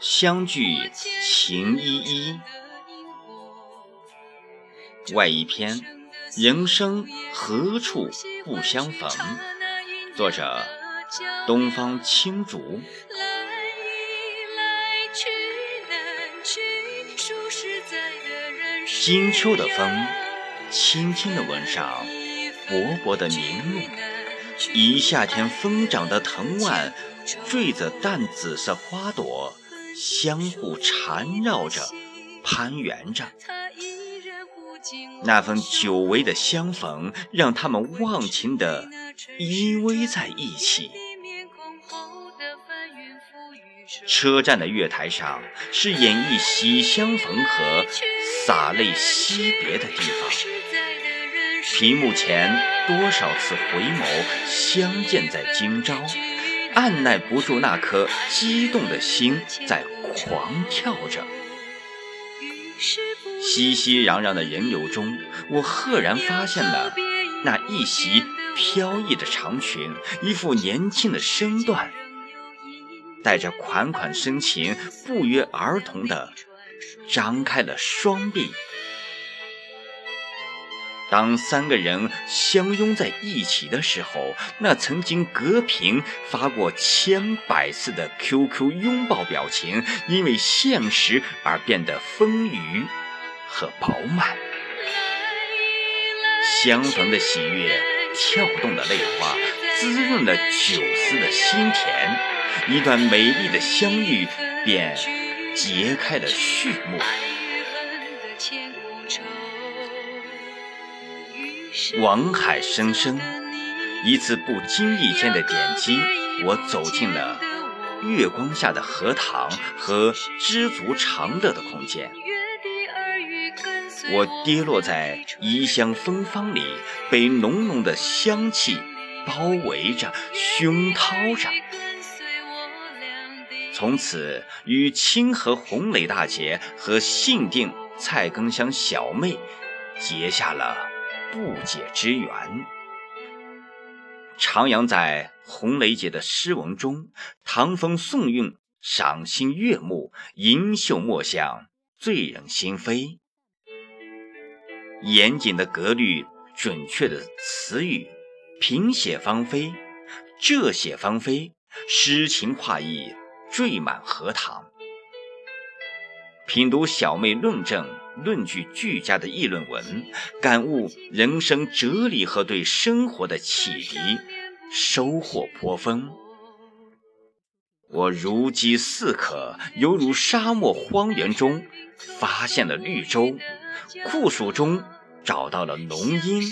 相聚情依依，外一篇，人生何处不相逢？作者：东方青竹。金秋的风，轻轻地吻上薄薄的明露，一夏天疯长的藤蔓，缀着淡紫色花朵。相互缠绕着，攀援着，那份久违的相逢，让他们忘情的依偎在一起。车站的月台上，是演绎喜相逢和洒泪惜别的地方。屏幕前，多少次回眸，相见在今朝。按耐不住那颗激动的心在狂跳着，熙熙攘攘的人流中，我赫然发现了那一袭飘逸的长裙，一副年轻的身段，带着款款深情，不约而同地张开了双臂。当三个人相拥在一起的时候，那曾经隔屏发过千百次的 QQ 拥抱表情，因为现实而变得丰腴和饱满。相逢的喜悦，跳动的泪花，滋润了酒思的心田，一段美丽的相遇便揭开了序幕。网海深深，一次不经意间的点击，我走进了月光下的荷塘和知足常乐的空间。我跌落在异香芬芳里，被浓浓的香气包围着、熏陶着。从此，与清河红雷大姐和信定蔡根香小妹结下了。不解之缘，徜徉在红雷姐的诗文中，唐风宋韵，赏心悦目，银秀墨香，醉人心扉。严谨的格律，准确的词语，平写芳菲，这写芳菲，诗情画意，缀满荷塘。品读小妹论证、论据俱佳的议论文，感悟人生哲理和对生活的启迪，收获颇丰。我如饥似渴，犹如沙漠荒原中发现了绿洲，酷暑中找到了浓荫。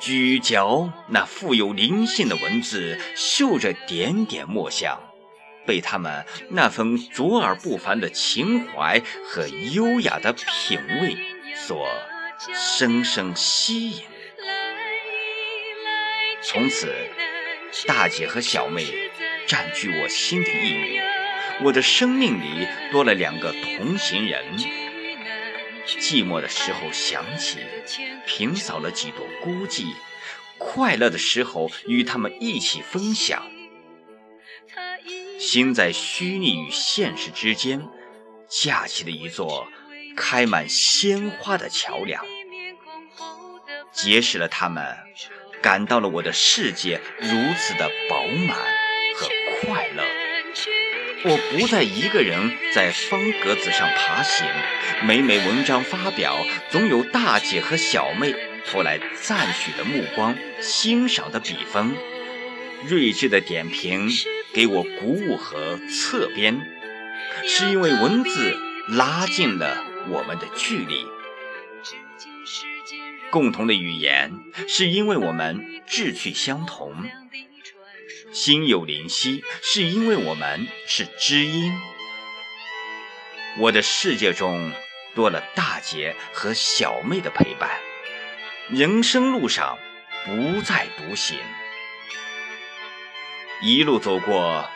咀嚼那富有灵性的文字，嗅着点点墨香。被他们那份卓尔不凡的情怀和优雅的品味所深深吸引。从此，大姐和小妹占据我心的一隅，我的生命里多了两个同行人。寂寞的时候想起，平扫了几朵孤寂；快乐的时候与他们一起分享。心在虚拟与现实之间架起了一座开满鲜花的桥梁，结识了他们，感到了我的世界如此的饱满和快乐。我不再一个人在方格子上爬行，每每文章发表，总有大姐和小妹投来赞许的目光、欣赏的笔锋、睿智的点评。给我鼓舞和侧边，是因为文字拉近了我们的距离；共同的语言，是因为我们志趣相同；心有灵犀，是因为我们是知音。我的世界中多了大姐和小妹的陪伴，人生路上不再独行。一路走过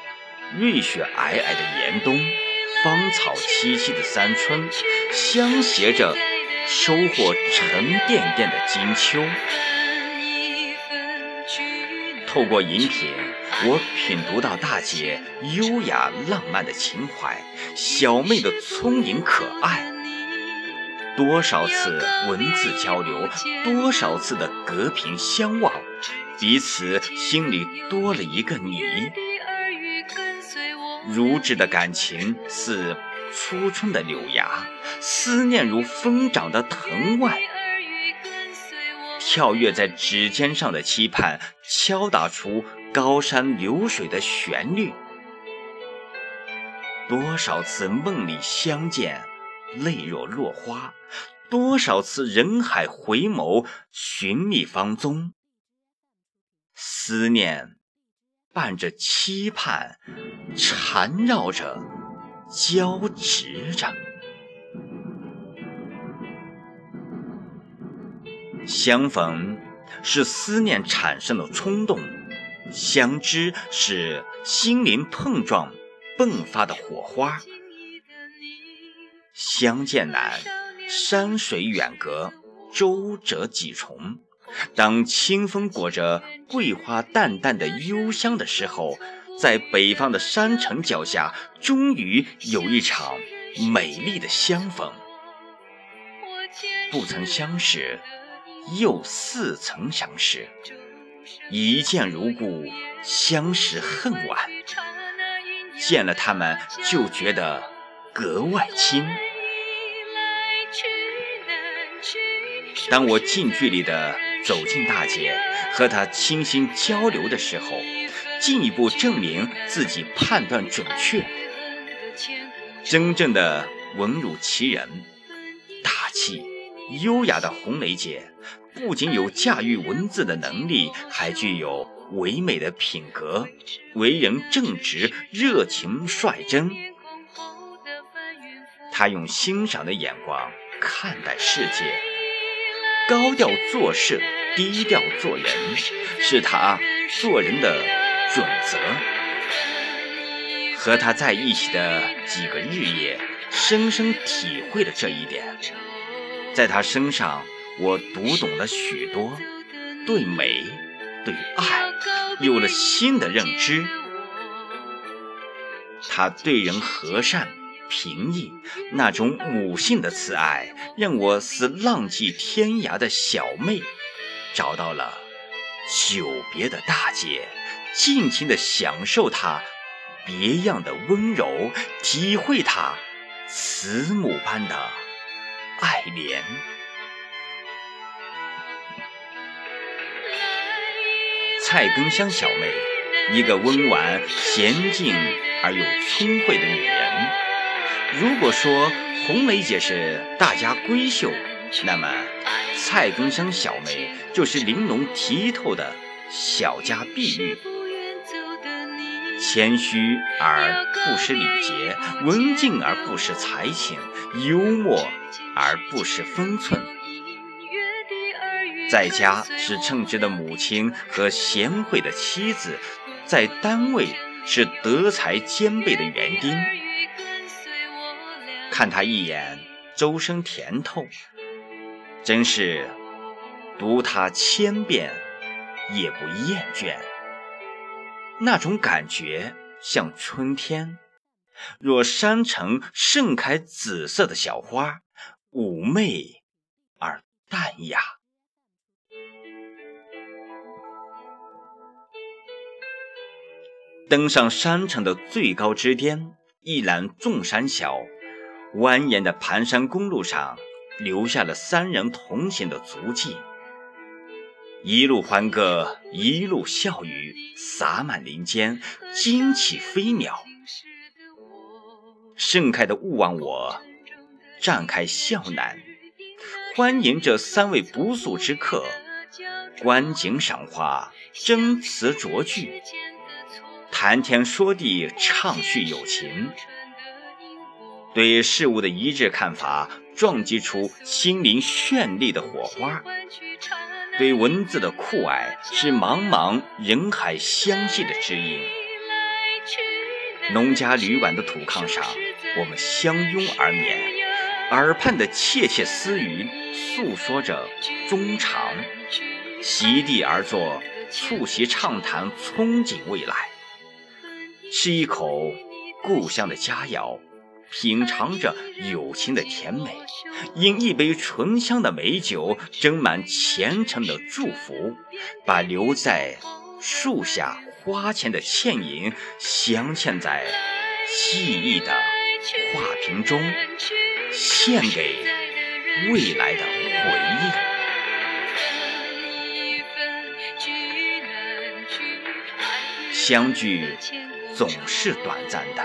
瑞雪皑皑的严冬，芳草萋萋的三春，相携着收获沉甸甸的金秋。透过饮品，我品读到大姐优雅浪漫的情怀，小妹的聪颖可爱。多少次文字交流，多少次的隔屏相望，彼此心里多了一个你。如织的感情似初春的柳芽，思念如疯长的藤蔓。跳跃在指尖上的期盼，敲打出高山流水的旋律。多少次梦里相见，泪若落花；多少次人海回眸，寻觅芳踪。思念伴着期盼，缠绕着，交织着。相逢是思念产生的冲动，相知是心灵碰撞迸发的火花。相见难，山水远隔，周折几重。当清风裹着桂花淡淡的幽香的时候，在北方的山城脚下，终于有一场美丽的相逢。不曾相识。又似曾相识，一见如故，相识恨晚。见了他们，就觉得格外亲。当我近距离的走进大姐，和她倾心交流的时候，进一步证明自己判断准确。真正的文如其人，大气优雅的红梅姐。不仅有驾驭文字的能力，还具有唯美的品格，为人正直、热情、率真。他用欣赏的眼光看待世界，高调做事，低调做人，是他做人的准则。和他在一起的几个日夜，深深体会了这一点，在他身上。我读懂了许多，对美，对爱，有了新的认知。他对人和善、平易，那种母性的慈爱，让我似浪迹天涯的小妹，找到了久别的大姐，尽情的享受她别样的温柔，体会她慈母般的爱怜。蔡根香小妹，一个温婉娴静而又聪慧的女人。如果说红梅姐是大家闺秀，那么蔡根香小妹就是玲珑剔透的小家碧玉。谦虚而不失礼节，文静而不失才情，幽默而不失分寸。在家是称职的母亲和贤惠的妻子，在单位是德才兼备的园丁。看他一眼，周身甜透，真是读他千遍也不厌倦。那种感觉像春天，若山城盛开紫色的小花，妩媚而淡雅。登上山城的最高之巅，一览众山小，蜿蜒的盘山公路上留下了三人同行的足迹。一路欢歌，一路笑语，洒满林间，惊起飞鸟。盛开的勿忘我，绽开笑南，欢迎这三位不速之客，观景赏花，真词酌句。谈天说地，畅叙友情，对事物的一致看法，撞击出心灵绚丽的火花。对文字的酷爱是茫茫人海相系的知音。农家旅馆的土炕上，我们相拥而眠，耳畔的窃窃私语诉说着衷肠，席地而坐，促膝畅谈，憧憬未来，吃一口故乡的佳肴。品尝着友情的甜美，饮一杯醇香的美酒，斟满虔诚的祝福，把留在树下花前的倩影镶嵌在记忆的画屏中，献给未来的回忆。相聚总是短暂的。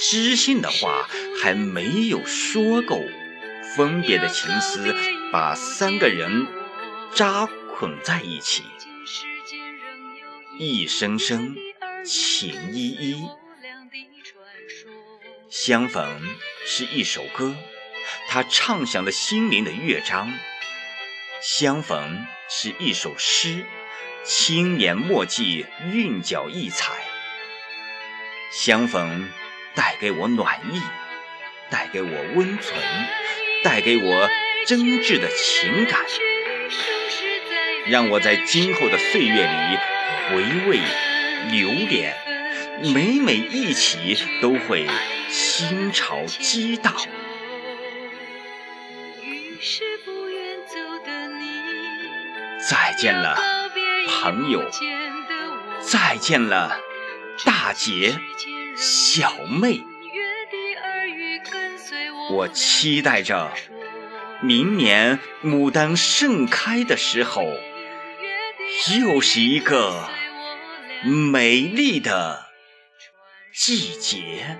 知心的话还没有说够，分别的情丝把三个人扎捆在一起，一声声情依依。相逢是一首歌，它唱响了心灵的乐章；相逢是一首诗，轻捻墨迹，韵脚异彩。相逢。带给我暖意，带给我温存，带给我真挚的情感，让我在今后的岁月里回味留恋，每每忆起都会心潮激荡。再见了，朋友，再见了，大姐。小妹，我期待着明年牡丹盛开的时候，又是一个美丽的季节。